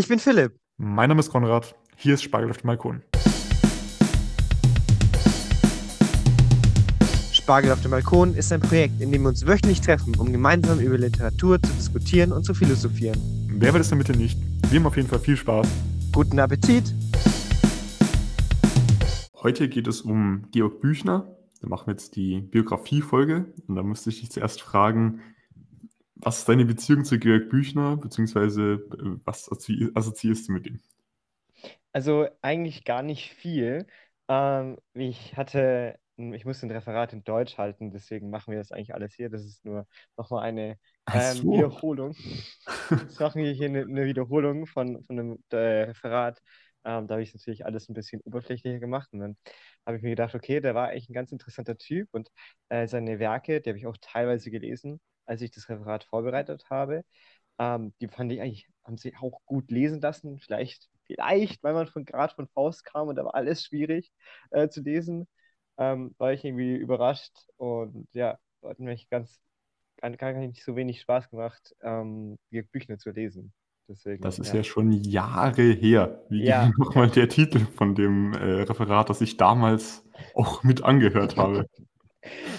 Ich bin Philipp. Mein Name ist Konrad. Hier ist Spargel auf dem Balkon. Spargel auf dem Balkon ist ein Projekt, in dem wir uns wöchentlich treffen, um gemeinsam über Literatur zu diskutieren und zu philosophieren. Wer will es damit nicht? Wir haben auf jeden Fall viel Spaß. Guten Appetit! Heute geht es um Georg Büchner. Da machen wir jetzt die Biografie-Folge. Und da müsste ich dich zuerst fragen, was ist deine Beziehung zu Georg Büchner, beziehungsweise äh, was assoziierst du mit ihm? Also eigentlich gar nicht viel. Ähm, ich hatte, ich musste ein Referat in Deutsch halten, deswegen machen wir das eigentlich alles hier. Das ist nur nochmal eine ähm, so. Wiederholung. Jetzt machen wir hier eine, eine Wiederholung von, von einem äh, Referat. Ähm, da habe ich natürlich alles ein bisschen oberflächlicher gemacht. Und dann habe ich mir gedacht, okay, der war eigentlich ein ganz interessanter Typ und äh, seine Werke, die habe ich auch teilweise gelesen als ich das Referat vorbereitet habe. Ähm, die fand ich eigentlich, haben sie auch gut lesen lassen. Vielleicht, vielleicht, weil man von gerade von Faust kam und da war alles schwierig äh, zu lesen, ähm, war ich irgendwie überrascht und ja, hat mir ganz, gar, gar nicht so wenig Spaß gemacht, ähm, die Bücher zu lesen. Deswegen, das ist ja. ja schon Jahre her. Wie ja. nochmal der Titel von dem äh, Referat, das ich damals auch mit angehört habe?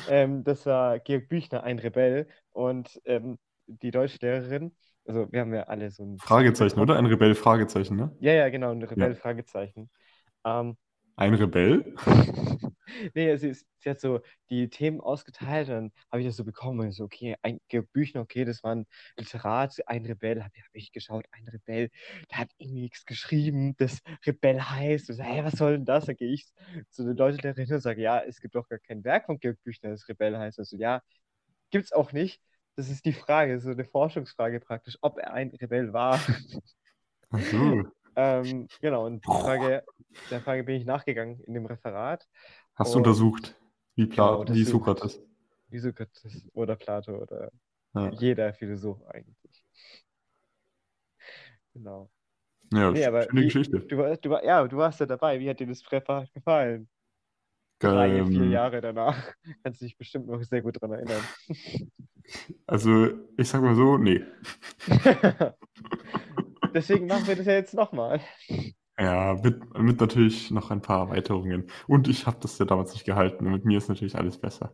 ähm, das war Georg Büchner, ein Rebell. Und ähm, die Deutschlehrerin, also wir haben ja alle so ein. Fragezeichen, oder? Ein Rebell, Fragezeichen, ne? Ja, ja, genau, ein Rebell, ja. Fragezeichen. Ähm, ein Rebell? nee, sie, ist, sie, hat so die Themen ausgeteilt und dann habe ich das so bekommen. Und so, okay, ein Georg Büchner, okay, das war ein Literat, ein Rebell. Habe hab ich geschaut, ein Rebell, der hat irgendwie nichts geschrieben, das Rebell heißt. Und so, hey, was soll denn das? Dann gehe ich zu den Deutschlehrerin und sage, ja, es gibt doch gar kein Werk von Georg Büchner, das Rebell heißt. Also, ja, gibt es auch nicht. Das ist die Frage, so eine Forschungsfrage praktisch, ob er ein Rebell war. Ach so. Ähm, genau, und die Frage, der Frage bin ich nachgegangen in dem Referat. Hast du untersucht, wie, Pla genau, wie Sokrates? Wie Sokrates oder Plato oder ja. jeder Philosoph eigentlich. Genau. Ja, nee, aber schöne wie, Geschichte. Du, du, ja, du warst ja dabei. Wie hat dir das Referat gefallen? Drei, ähm, vier Jahre danach. Kannst du dich bestimmt noch sehr gut daran erinnern. Also, ich sag mal so, nee. Deswegen machen wir das ja jetzt nochmal. Ja, mit, mit natürlich noch ein paar Erweiterungen. Und ich habe das ja damals nicht gehalten. Mit mir ist natürlich alles besser.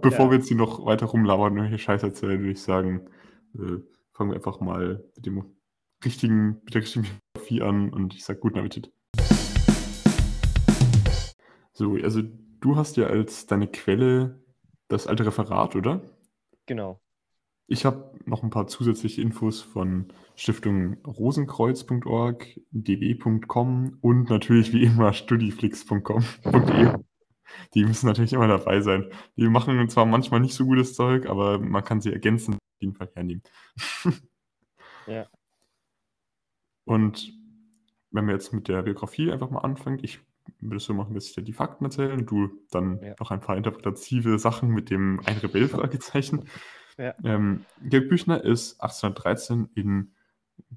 Bevor ja. wir jetzt hier noch weiter rumlabern und irgendwelche Scheiß erzählen, würde ich sagen, äh, fangen wir einfach mal mit dem richtigen, mit der richtigen Biografie an und ich sage guten Appetit. So, also du hast ja als deine Quelle das alte Referat, oder? Genau. Ich habe noch ein paar zusätzliche Infos von Stiftung rosenkreuz.org, dw.com und natürlich wie immer studiflix.com.de. Die müssen natürlich immer dabei sein. Die machen zwar manchmal nicht so gutes Zeug, aber man kann sie ergänzen auf jeden Fall hernehmen. ja. Und wenn wir jetzt mit der Biografie einfach mal anfangen, ich würde es so machen, dass ich dir die Fakten erzähle und du dann ja. noch ein paar interpretative Sachen mit dem Ein Rebell-Fragezeichen. Ja. Ähm, Georg Büchner ist 1813 in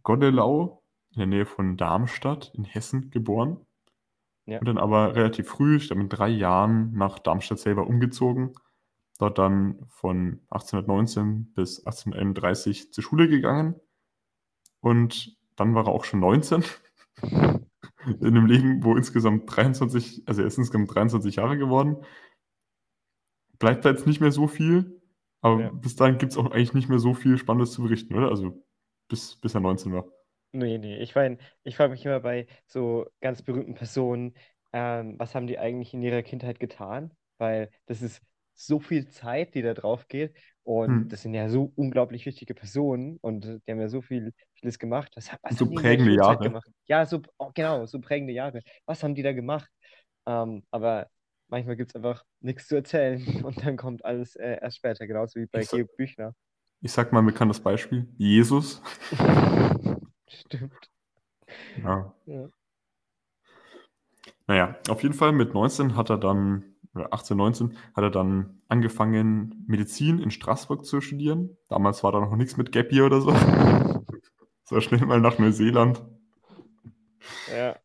Godelau, in der Nähe von Darmstadt in Hessen geboren. Ja. Und dann aber relativ früh, ich glaube mit drei Jahren, nach Darmstadt selber umgezogen. Dort dann von 1819 bis 1831 zur Schule gegangen. Und dann war er auch schon 19. in einem Leben, wo insgesamt 23, also er ist insgesamt 23 Jahre geworden. Bleibt da jetzt nicht mehr so viel. Aber ja. bis dahin gibt es auch eigentlich nicht mehr so viel Spannendes zu berichten, oder? Also bis, bis er 19 war. Nee, nee. Ich, mein, ich frage mich immer bei so ganz berühmten Personen, ähm, was haben die eigentlich in ihrer Kindheit getan? Weil das ist so viel Zeit, die da drauf geht. Und hm. das sind ja so unglaublich wichtige Personen und die haben ja so viel, vieles gemacht. Was, was so prägende Jahre. Gemacht? Ja, so, oh, genau, so prägende Jahre. Was haben die da gemacht? Ähm, aber manchmal gibt es einfach nichts zu erzählen und dann kommt alles äh, erst später, genauso wie bei Georg Büchner. Ich sag mal ein bekanntes Beispiel: Jesus. Stimmt. Ja. ja. Naja, auf jeden Fall mit 19 hat er dann, oder 18, 19, hat er dann angefangen, Medizin in Straßburg zu studieren. Damals war da noch nichts mit Gap Year oder so. so schnell mal nach Neuseeland. Ja.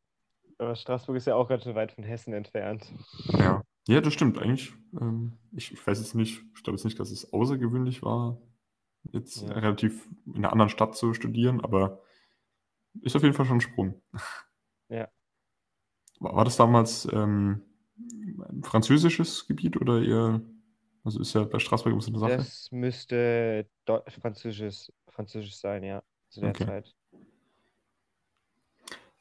Aber Straßburg ist ja auch ganz schön weit von Hessen entfernt. Ja, ja das stimmt eigentlich. Ähm, ich, ich weiß jetzt nicht, ich glaube jetzt nicht, dass es außergewöhnlich war, jetzt ja. relativ in einer anderen Stadt zu studieren, aber ist auf jeden Fall schon ein Sprung. Ja. War, war das damals ähm, ein französisches Gebiet oder eher, also ist ja bei Straßburg ein bisschen eine Sache? Das müsste französisch, französisch sein, ja, zu der okay. Zeit.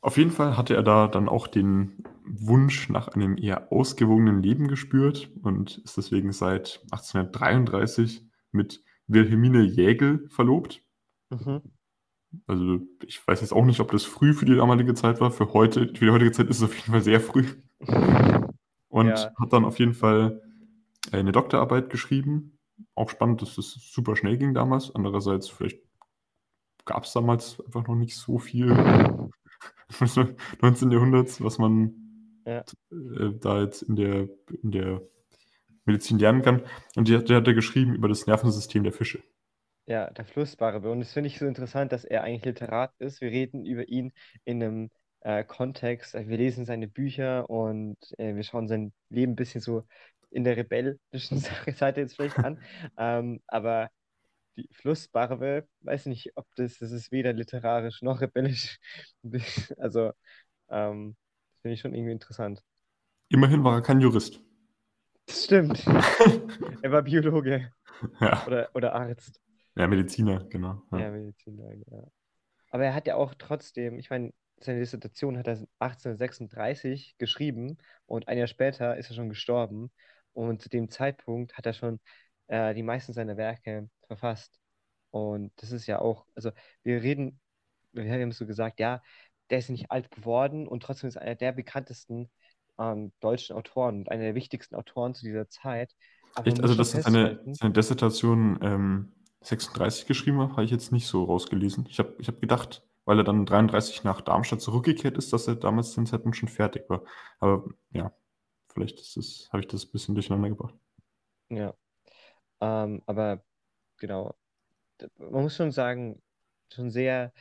Auf jeden Fall hatte er da dann auch den Wunsch nach einem eher ausgewogenen Leben gespürt und ist deswegen seit 1833 mit Wilhelmine Jägel verlobt. Mhm. Also ich weiß jetzt auch nicht, ob das früh für die damalige Zeit war. Für heute, für die heutige Zeit ist es auf jeden Fall sehr früh. Und ja. hat dann auf jeden Fall eine Doktorarbeit geschrieben. Auch spannend, dass das super schnell ging damals. Andererseits, vielleicht gab es damals einfach noch nicht so viel 19. Jahrhunderts, was man ja. äh, da jetzt in der, in der Medizin lernen kann. Und der, der hat er geschrieben über das Nervensystem der Fische. Ja, der Flussbarbe. Und das finde ich so interessant, dass er eigentlich Literat ist. Wir reden über ihn in einem äh, Kontext. Wir lesen seine Bücher und äh, wir schauen sein Leben ein bisschen so in der rebellischen Seite jetzt vielleicht an. ähm, aber die Flussbarbe, weiß nicht, ob das, das ist weder literarisch noch rebellisch. also, ähm, das finde ich schon irgendwie interessant. Immerhin war er kein Jurist. Das stimmt. er war Biologe. Ja. Oder, oder Arzt. Ja, Mediziner, genau. Ja, ja Mediziner, ja. Aber er hat ja auch trotzdem, ich meine, seine Dissertation hat er 1836 geschrieben und ein Jahr später ist er schon gestorben. Und zu dem Zeitpunkt hat er schon äh, die meisten seiner Werke verfasst. Und das ist ja auch, also wir reden, wir haben so gesagt, ja, der ist nicht alt geworden und trotzdem ist einer der bekanntesten ähm, deutschen Autoren und einer der wichtigsten Autoren zu dieser Zeit. Echt? Also, dass seine, seine Dissertation ähm, 36 geschrieben hat, habe ich jetzt nicht so rausgelesen. Ich habe ich hab gedacht, weil er dann 33 nach Darmstadt zurückgekehrt ist, dass er damals den Zeitpunkt schon fertig war. Aber ja, vielleicht habe ich das ein bisschen durcheinander gebracht. Ja. Ähm, aber genau, man muss schon sagen, schon sehr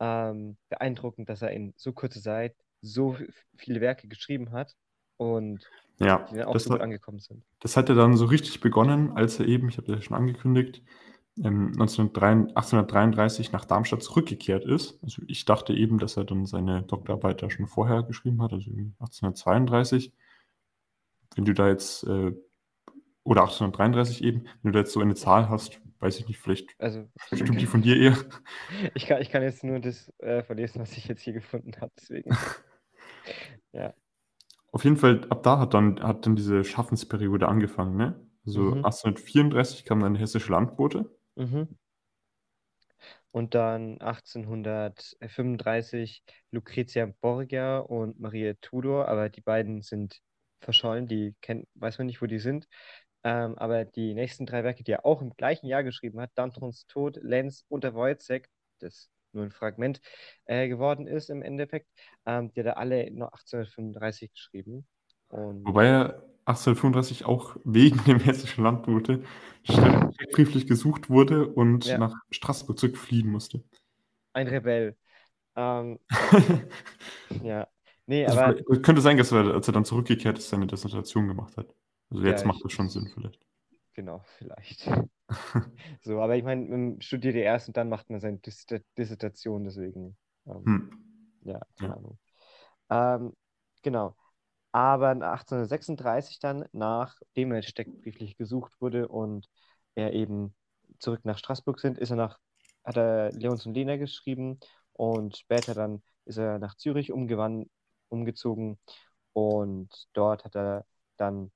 ähm, beeindruckend, dass er in so kurzer Zeit so viele Werke geschrieben hat und ja, die dann auch so gut hat, angekommen sind. Das hat er dann so richtig begonnen, als er eben, ich habe das ja schon angekündigt, 1833 nach Darmstadt zurückgekehrt ist. Also ich dachte eben, dass er dann seine Doktorarbeit da schon vorher geschrieben hat, also 1832. Wenn du da jetzt, äh, oder 1833 eben, wenn du da jetzt so eine Zahl hast, weiß ich nicht, vielleicht also, stimmt die von dir eher. Ich kann, ich kann jetzt nur das äh, verlesen, was ich jetzt hier gefunden habe, deswegen. ja. Auf jeden Fall, ab da hat dann, hat dann diese Schaffensperiode angefangen, ne? Also mhm. 1834 kam dann hessische Landbote. Mhm. Und dann 1835 Lucrezia Borgia und Maria Tudor, aber die beiden sind verschollen, die kennt, weiß man nicht, wo die sind. Ähm, aber die nächsten drei Werke, die er auch im gleichen Jahr geschrieben hat, Dantons Tod, Lenz und der Wojcek, das nur ein Fragment äh, geworden ist im Endeffekt, ähm, die hat er alle nur 1835 geschrieben. Und Wobei er 1835 auch wegen dem hessischen Landbote brieflich gesucht wurde und ja. nach Straßburg zurückfliehen musste. Ein Rebell. Ähm, ja. Nee, also aber. Könnte sein, dass er, als er dann zurückgekehrt ist, seine Dissertation gemacht hat. Also jetzt ja, macht das schon Sinn, vielleicht. Genau, vielleicht. so, aber ich meine, man studiert ja erst und dann macht man seine Dis Dissertation, deswegen. Ähm, hm. Ja, keine ja. Ahnung. Ähm, genau. Aber 1836 dann, nachdem er steckbrieflich gesucht wurde und er eben zurück nach Straßburg sind, ist er nach, hat er Leons und Lena geschrieben und später dann ist er nach Zürich umgezogen und dort hat er dann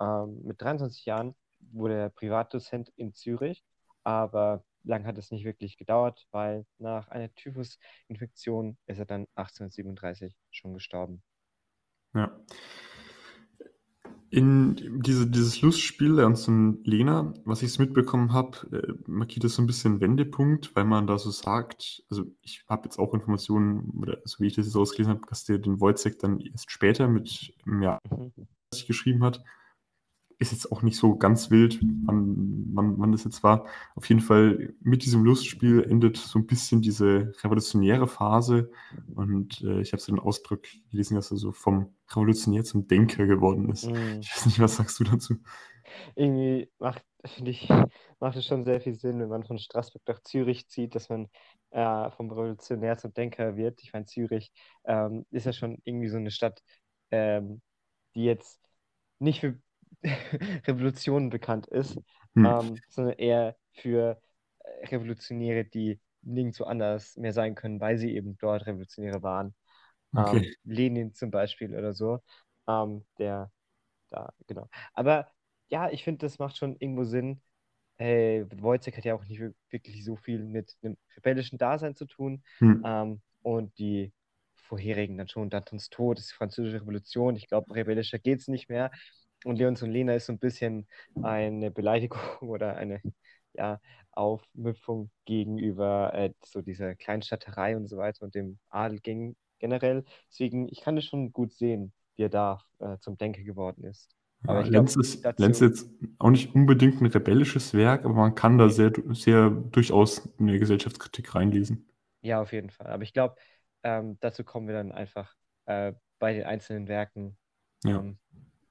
ähm, mit 23 Jahren wurde er Privatdozent in Zürich, aber lang hat es nicht wirklich gedauert, weil nach einer Typhusinfektion ist er dann 1837 schon gestorben. Ja. In diese, dieses Lustspiel Ernst und Lena, was ich mitbekommen habe, äh, markiert das so ein bisschen Wendepunkt, weil man da so sagt, also ich habe jetzt auch Informationen, oder so wie ich das jetzt ausgelesen habe, dass der den Wojciech dann erst später mit Jahr mhm. geschrieben hat ist jetzt auch nicht so ganz wild, wann, wann, wann das jetzt war. Auf jeden Fall mit diesem Lustspiel endet so ein bisschen diese revolutionäre Phase. Und äh, ich habe so den Ausdruck gelesen, dass er so vom Revolutionär zum Denker geworden ist. Mhm. Ich weiß nicht, was sagst du dazu? Irgendwie macht finde ich, macht es schon sehr viel Sinn, wenn man von Straßburg nach Zürich zieht, dass man äh, vom Revolutionär zum Denker wird. Ich meine, Zürich ähm, ist ja schon irgendwie so eine Stadt, ähm, die jetzt nicht für Revolutionen bekannt ist, hm. ähm, sondern eher für äh, Revolutionäre, die nirgendwo anders mehr sein können, weil sie eben dort Revolutionäre waren. Okay. Ähm, Lenin zum Beispiel oder so, ähm, der da, genau. Aber ja, ich finde, das macht schon irgendwo Sinn. Äh, Wojciech hat ja auch nicht wirklich so viel mit einem rebellischen Dasein zu tun. Hm. Ähm, und die vorherigen dann schon, Dantons Tod, die französische Revolution. Ich glaube, rebellischer geht es nicht mehr. Und Leons und Lena ist so ein bisschen eine Beleidigung oder eine ja, Aufmüpfung gegenüber äh, so dieser Kleinstadterei und so weiter und dem Adel ging generell. Deswegen, ich kann das schon gut sehen, wie er da äh, zum Denker geworden ist. Aber ja, Lenz, ist, dazu... Lenz ist jetzt auch nicht unbedingt ein rebellisches Werk, aber man kann da sehr, sehr durchaus eine Gesellschaftskritik reinlesen. Ja, auf jeden Fall. Aber ich glaube, ähm, dazu kommen wir dann einfach äh, bei den einzelnen Werken. Ja. Ähm,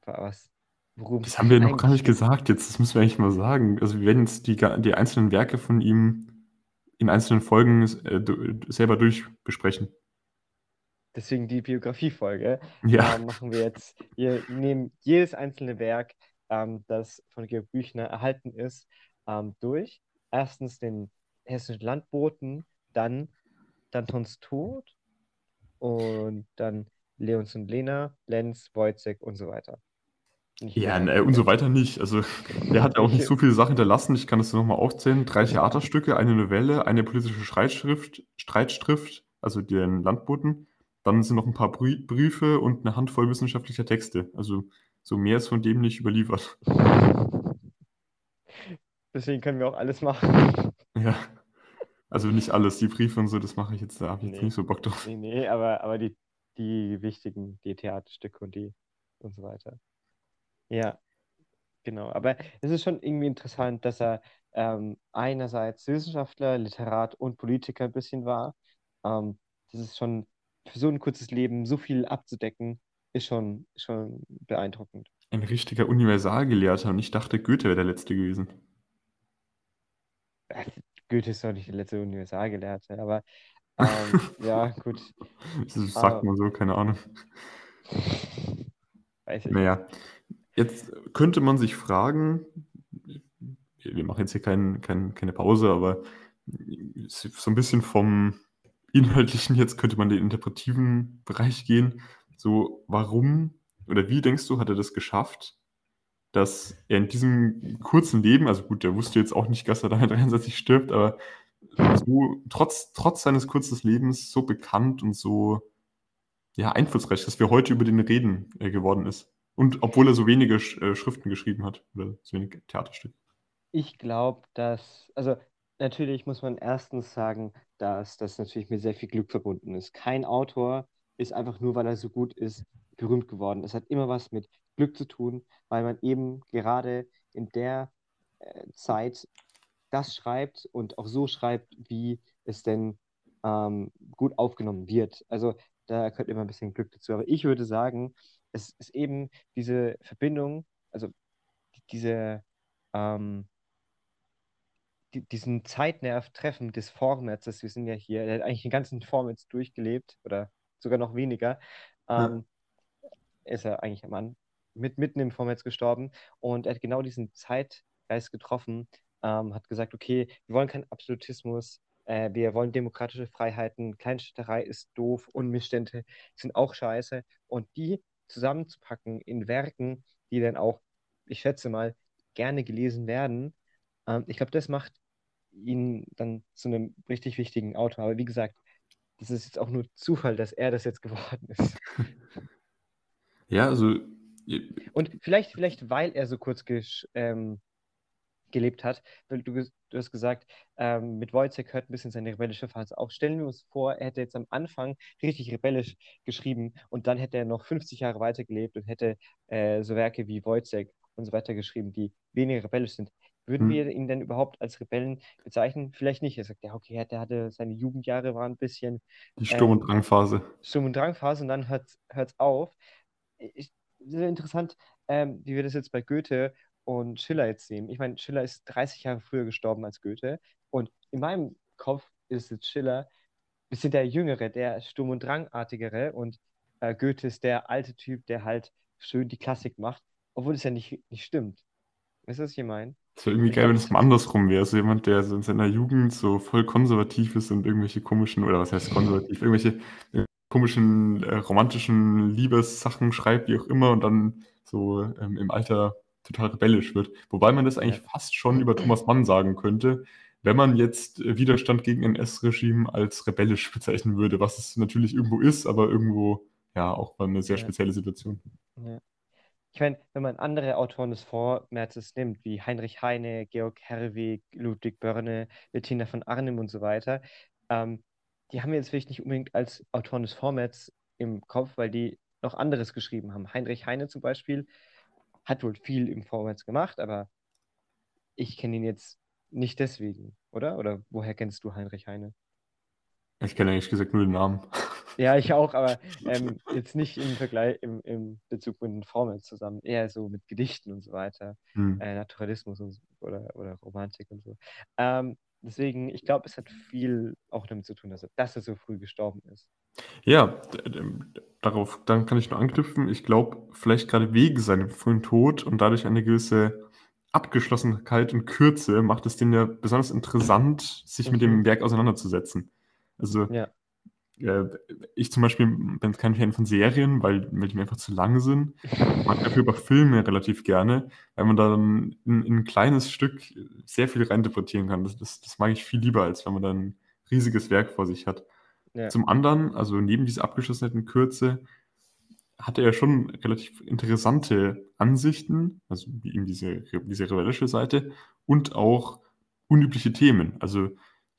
was, worum das haben wir noch gar nicht gesagt jetzt, das müssen wir eigentlich mal sagen. Also wir werden jetzt die, die einzelnen Werke von ihm in einzelnen Folgen äh, selber durchbesprechen. Deswegen die Biografiefolge. Ja. Ähm, machen wir jetzt. Wir nehmen jedes einzelne Werk, ähm, das von Georg Büchner erhalten ist, ähm, durch. Erstens den Hessischen Landboten, dann Dantons Tod und dann Leons und Lena, Lenz, Wojcek und so weiter. Ja, ne, und so weiter nicht. Also, der hat ja auch nicht so viele Sachen hinterlassen. Ich kann das nochmal aufzählen. Drei Theaterstücke, eine Novelle, eine politische Streitschrift, Streitschrift, also den Landboten. Dann sind noch ein paar Briefe und eine Handvoll wissenschaftlicher Texte. Also, so mehr ist von dem nicht überliefert. Deswegen können wir auch alles machen. Ja. Also nicht alles, die Briefe und so, das mache ich jetzt, da habe ich jetzt nicht so Bock drauf. Nee, nee, aber, aber die, die wichtigen, die Theaterstücke und die und so weiter. Ja, genau. Aber es ist schon irgendwie interessant, dass er ähm, einerseits Wissenschaftler, Literat und Politiker ein bisschen war. Ähm, das ist schon für so ein kurzes Leben so viel abzudecken, ist schon, schon beeindruckend. Ein richtiger Universalgelehrter und ich dachte, Goethe wäre der Letzte gewesen. Äh, Goethe ist doch nicht der letzte Universalgelehrte, aber ähm, ja, gut. Das sagt man so, keine Ahnung. Weiß ich naja, jetzt könnte man sich fragen, wir machen jetzt hier kein, kein, keine Pause, aber so ein bisschen vom Inhaltlichen jetzt könnte man den interpretiven Bereich gehen. So, warum oder wie denkst du, hat er das geschafft, dass er in diesem kurzen Leben, also gut, der wusste jetzt auch nicht, dass er da 63 stirbt, aber so, trotz, trotz seines kurzen Lebens so bekannt und so ja, einflussreich, dass wir heute über den reden äh, geworden ist. Und obwohl er so wenige äh, Schriften geschrieben hat oder so wenige Theaterstücke. Ich glaube, dass, also natürlich muss man erstens sagen, dass das natürlich mit sehr viel Glück verbunden ist. Kein Autor ist einfach nur, weil er so gut ist, berühmt geworden. Es hat immer was mit Glück zu tun, weil man eben gerade in der äh, Zeit das schreibt und auch so schreibt, wie es denn ähm, gut aufgenommen wird. Also da gehört immer ein bisschen Glück dazu. Aber ich würde sagen, es ist eben diese Verbindung, also diese ähm, die, diesen Zeitnerv-Treffen des Vormerzes, wir sind ja hier, er hat eigentlich den ganzen Vormetz durchgelebt oder sogar noch weniger. Ähm, ja. Ist er eigentlich am Mann mit, mitten im Vormetz gestorben und er hat genau diesen Zeitgeist getroffen, ähm, hat gesagt, okay, wir wollen keinen Absolutismus, äh, wir wollen demokratische Freiheiten, Kleinstädterei ist doof, Unmissstände sind auch scheiße und die zusammenzupacken in Werken, die dann auch, ich schätze mal, gerne gelesen werden, ähm, ich glaube, das macht ihn dann zu einem richtig wichtigen Autor. Aber wie gesagt, das ist jetzt auch nur Zufall, dass er das jetzt geworden ist. Ja, also. Und vielleicht, vielleicht, weil er so kurz ähm, gelebt hat, weil du, du hast gesagt, ähm, mit Wojciech hört ein bisschen seine rebellische Phase auf. Stellen wir uns vor, er hätte jetzt am Anfang richtig rebellisch geschrieben und dann hätte er noch 50 Jahre weitergelebt und hätte äh, so Werke wie Wojciech und so weiter geschrieben, die weniger rebellisch sind. Würden hm. wir ihn denn überhaupt als Rebellen bezeichnen? Vielleicht nicht. Er sagt, ja, okay, der hatte seine Jugendjahre waren ein bisschen. Die Sturm- und ähm, Drangphase. Sturm- und Drangphase und dann hört es auf. Ich, sehr interessant, ähm, wie wir das jetzt bei Goethe und Schiller jetzt nehmen, ich meine, Schiller ist 30 Jahre früher gestorben als Goethe und in meinem Kopf ist jetzt Schiller ein bisschen der Jüngere, der Sturm- und Drangartigere und äh, Goethe ist der alte Typ, der halt schön die Klassik macht, obwohl es ja nicht, nicht stimmt. Weißt du, was ich meine? Es wäre irgendwie geil, wenn es mal andersrum wäre. So jemand, der so in seiner Jugend so voll konservativ ist und irgendwelche komischen, oder was heißt konservativ, irgendwelche äh, komischen äh, romantischen Liebessachen schreibt, wie auch immer, und dann so ähm, im Alter total rebellisch wird. Wobei man das eigentlich fast schon über Thomas Mann sagen könnte, wenn man jetzt äh, Widerstand gegen NS-Regime als rebellisch bezeichnen würde, was es natürlich irgendwo ist, aber irgendwo ja auch eine sehr spezielle Situation. Ja. Ich meine, wenn man andere Autoren des Vormärzes nimmt, wie Heinrich Heine, Georg Herweg, Ludwig Börne, Bettina von Arnim und so weiter, ähm, die haben wir jetzt vielleicht nicht unbedingt als Autoren des Vormärzes im Kopf, weil die noch anderes geschrieben haben. Heinrich Heine zum Beispiel hat wohl viel im Vorwärts gemacht, aber ich kenne ihn jetzt nicht deswegen, oder? Oder woher kennst du Heinrich Heine? Ich kenne eigentlich gesagt nur den Namen. Ja, ich auch, aber ähm, jetzt nicht im Vergleich, im, im Bezug mit den Formeln zusammen, eher so mit Gedichten und so weiter, hm. äh, Naturalismus und, oder, oder Romantik und so. Ähm, deswegen, ich glaube, es hat viel auch damit zu tun, dass er, dass er so früh gestorben ist. Ja, darauf dann kann ich nur anknüpfen. Ich glaube, vielleicht gerade wegen seinem frühen Tod und dadurch eine gewisse Abgeschlossenheit und Kürze macht es den ja besonders interessant, sich mit dem mhm. Werk auseinanderzusetzen. Also ja. Äh, ich zum Beispiel bin kein Fan von Serien, weil, weil die mir einfach zu lang sind. Ich mag dafür aber Filme relativ gerne, weil man dann in, in ein kleines Stück sehr viel reininterpretieren kann. Das, das, das mag ich viel lieber, als wenn man dann ein riesiges Werk vor sich hat. Ja. Zum anderen, also neben dieser abgeschlossenen Kürze, hatte er schon relativ interessante Ansichten, also wie eben diese, diese rebellische Seite und auch unübliche Themen. Also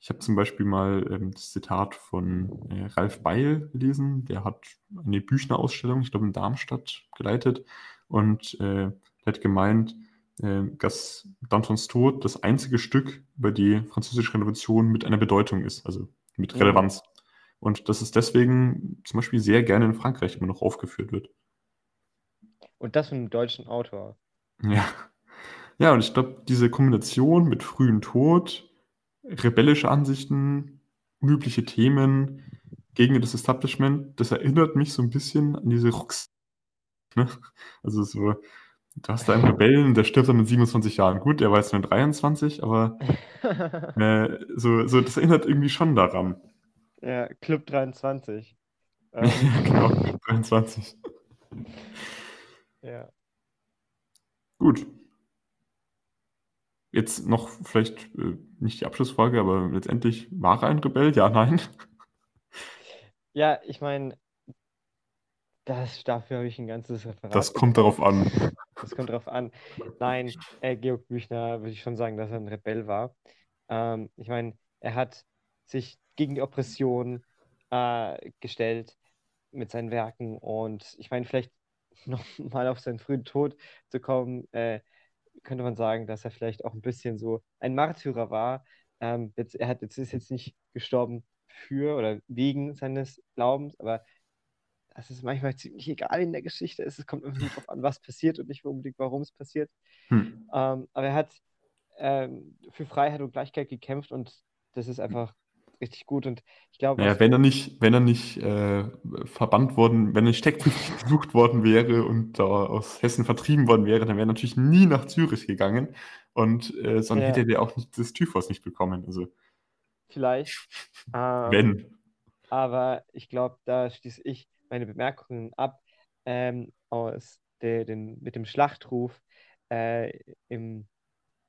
ich habe zum Beispiel mal ähm, das Zitat von äh, Ralf Beil gelesen, der hat eine Büchner-Ausstellung, ich glaube in Darmstadt, geleitet und äh, hat gemeint, äh, dass Dantons Tod das einzige Stück über die französische Revolution mit einer Bedeutung ist, also mit Relevanz. Ja. Und dass es deswegen zum Beispiel sehr gerne in Frankreich immer noch aufgeführt wird. Und das von einem deutschen Autor. Ja. Ja, und ich glaube, diese Kombination mit frühem Tod, rebellische Ansichten, unübliche Themen gegen das Establishment, das erinnert mich so ein bisschen an diese Rocks. Ne? Also so, du hast da einen Rebellen, der stirbt dann mit 27 Jahren. Gut, der war jetzt nur 23, aber äh, so, so, das erinnert irgendwie schon daran. Ja, Club 23. Ähm, genau, Club 23. Ja. Gut. Jetzt noch vielleicht äh, nicht die Abschlussfrage, aber letztendlich war er ein Rebell? Ja, nein? Ja, ich meine, das, dafür habe ich ein ganzes Referat. Das kommt darauf an. Das kommt darauf an. Nein, äh, Georg Büchner würde ich schon sagen, dass er ein Rebell war. Ähm, ich meine, er hat sich gegen die Oppression äh, gestellt mit seinen Werken. Und ich meine, vielleicht noch mal auf seinen frühen Tod zu kommen, äh, könnte man sagen, dass er vielleicht auch ein bisschen so ein Märtyrer war. Ähm, jetzt, er hat, jetzt ist jetzt nicht gestorben für oder wegen seines Glaubens, aber das ist manchmal ziemlich egal in der Geschichte. Es kommt irgendwie darauf an, was passiert und nicht unbedingt, warum es passiert. Hm. Ähm, aber er hat ähm, für Freiheit und Gleichheit gekämpft und das ist einfach richtig gut. Und ich glaube. Naja, wenn er nicht, wenn er nicht äh, verbannt worden, wenn er nicht steckbrief gesucht worden wäre und da aus Hessen vertrieben worden wäre, dann wäre er natürlich nie nach Zürich gegangen. Und äh, sonst ja. hätte er auch nicht das Typhus nicht bekommen. Also. Vielleicht. Ähm, wenn. Aber ich glaube, da schließe ich meine Bemerkungen ab ähm, aus der, den, mit dem Schlachtruf äh, im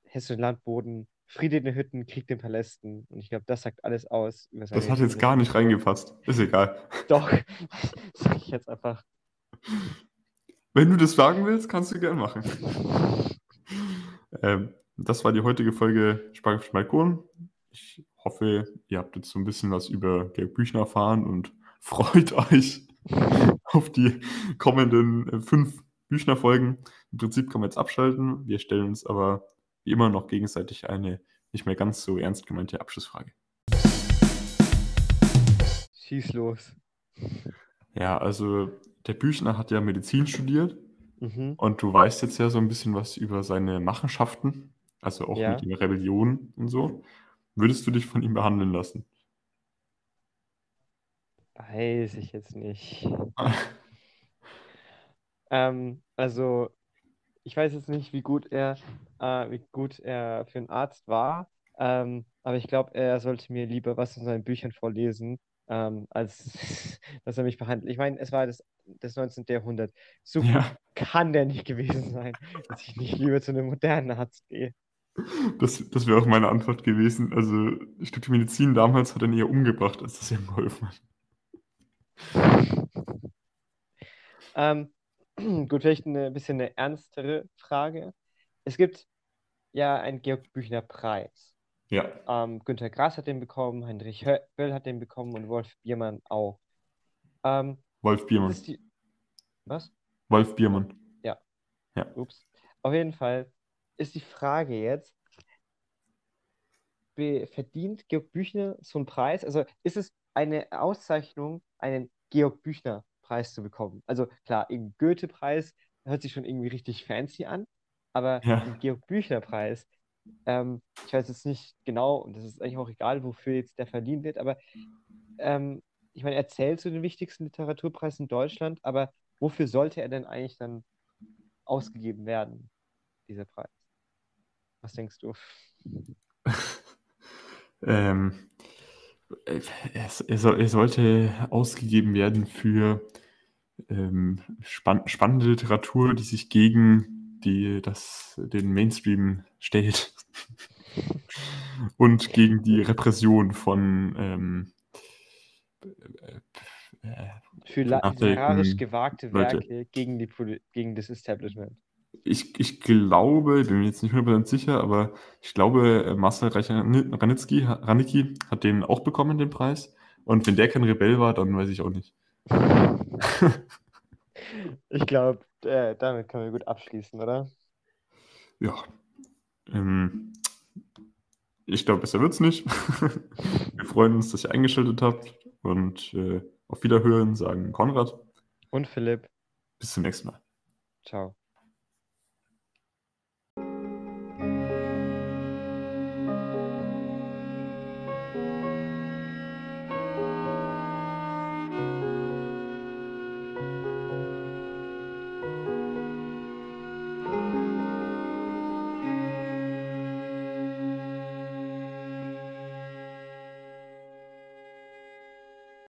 hessischen Landboden Friede in den Hütten, Krieg den Palästen. Und ich glaube, das sagt alles aus. Das hat jetzt gar nicht reingepasst. Ist egal. Doch, sag ich jetzt einfach. Wenn du das sagen willst, kannst du gerne machen. ähm, das war die heutige Folge Spargel auf Balkon. Ich hoffe, ihr habt jetzt so ein bisschen was über Georg Büchner erfahren und freut euch auf die kommenden äh, fünf Büchner-Folgen. Im Prinzip kann man jetzt abschalten. Wir stellen uns aber wie immer noch gegenseitig eine nicht mehr ganz so ernst gemeinte Abschlussfrage. Schieß los. Ja, also der Büchner hat ja Medizin studiert Mhm. Und du weißt jetzt ja so ein bisschen was über seine Machenschaften, also auch Ja. mit der Rebellion und so. Würdest du dich von ihm behandeln lassen? Weiß ich jetzt nicht. Ähm, also, ich weiß jetzt nicht, wie gut er, äh, wie gut er für einen Arzt war, ähm, aber ich glaube, er sollte mir lieber was in seinen Büchern vorlesen, ähm, als dass er mich behandelt. Ich meine, es war das, das 19. Jahrhundert. So Ja, kann der nicht gewesen sein, dass ich nicht lieber zu einem modernen Arzt gehe. das, das wäre auch meine Antwort gewesen. Also, ich glaube, die Medizin damals hat ihn eher umgebracht, als dass er ihm geholfen hat. Ähm, gut, vielleicht eine bisschen eine ernstere Frage. Es gibt ja einen Georg Büchner Preis. Ja, Ähm, Günter Grass hat den bekommen, Heinrich Böll hat den bekommen und Wolf Biermann auch. Ähm, Wolf Biermann. die, was? Wolf Biermann. Ja, Ja. ups. Auf jeden Fall ist die Frage jetzt, verdient Georg Büchner so einen Preis? Also ist es eine Auszeichnung, einen Georg Büchner Preis zu bekommen? Also klar, ein Goethe-Preis hört sich schon irgendwie richtig fancy an, aber Ja. ein Georg Büchner Preis, ähm, ich weiß jetzt nicht genau, und das ist eigentlich auch egal, wofür jetzt der verliehen wird, aber ähm, ich meine, er zählt zu den wichtigsten Literaturpreisen in Deutschland, aber wofür sollte er denn eigentlich dann ausgegeben werden, dieser Preis? Was denkst du? Ähm, er, soll, er sollte ausgegeben werden für ähm, spann spannende Literatur, die sich gegen die, das, den Mainstream stellt und gegen die Repression von ähm, äh, äh, Für literarisch gewagte Leute. Werke gegen die, gegen das Establishment. ich, ich glaube, bin mir jetzt nicht 100% sicher, aber ich glaube, äh, Marcel Reich-Ranitzky Ranicki hat den auch bekommen, den Preis. Und wenn der kein Rebell war, dann weiß ich auch nicht. Ich glaube, äh, damit können wir gut abschließen, oder? Ja. Ähm, ich glaube, besser wird's nicht. Wir freuen uns, dass ihr eingeschaltet habt und äh, auf Wiederhören sagen Konrad. Und Philipp, Bis zum nächsten Mal. ciao.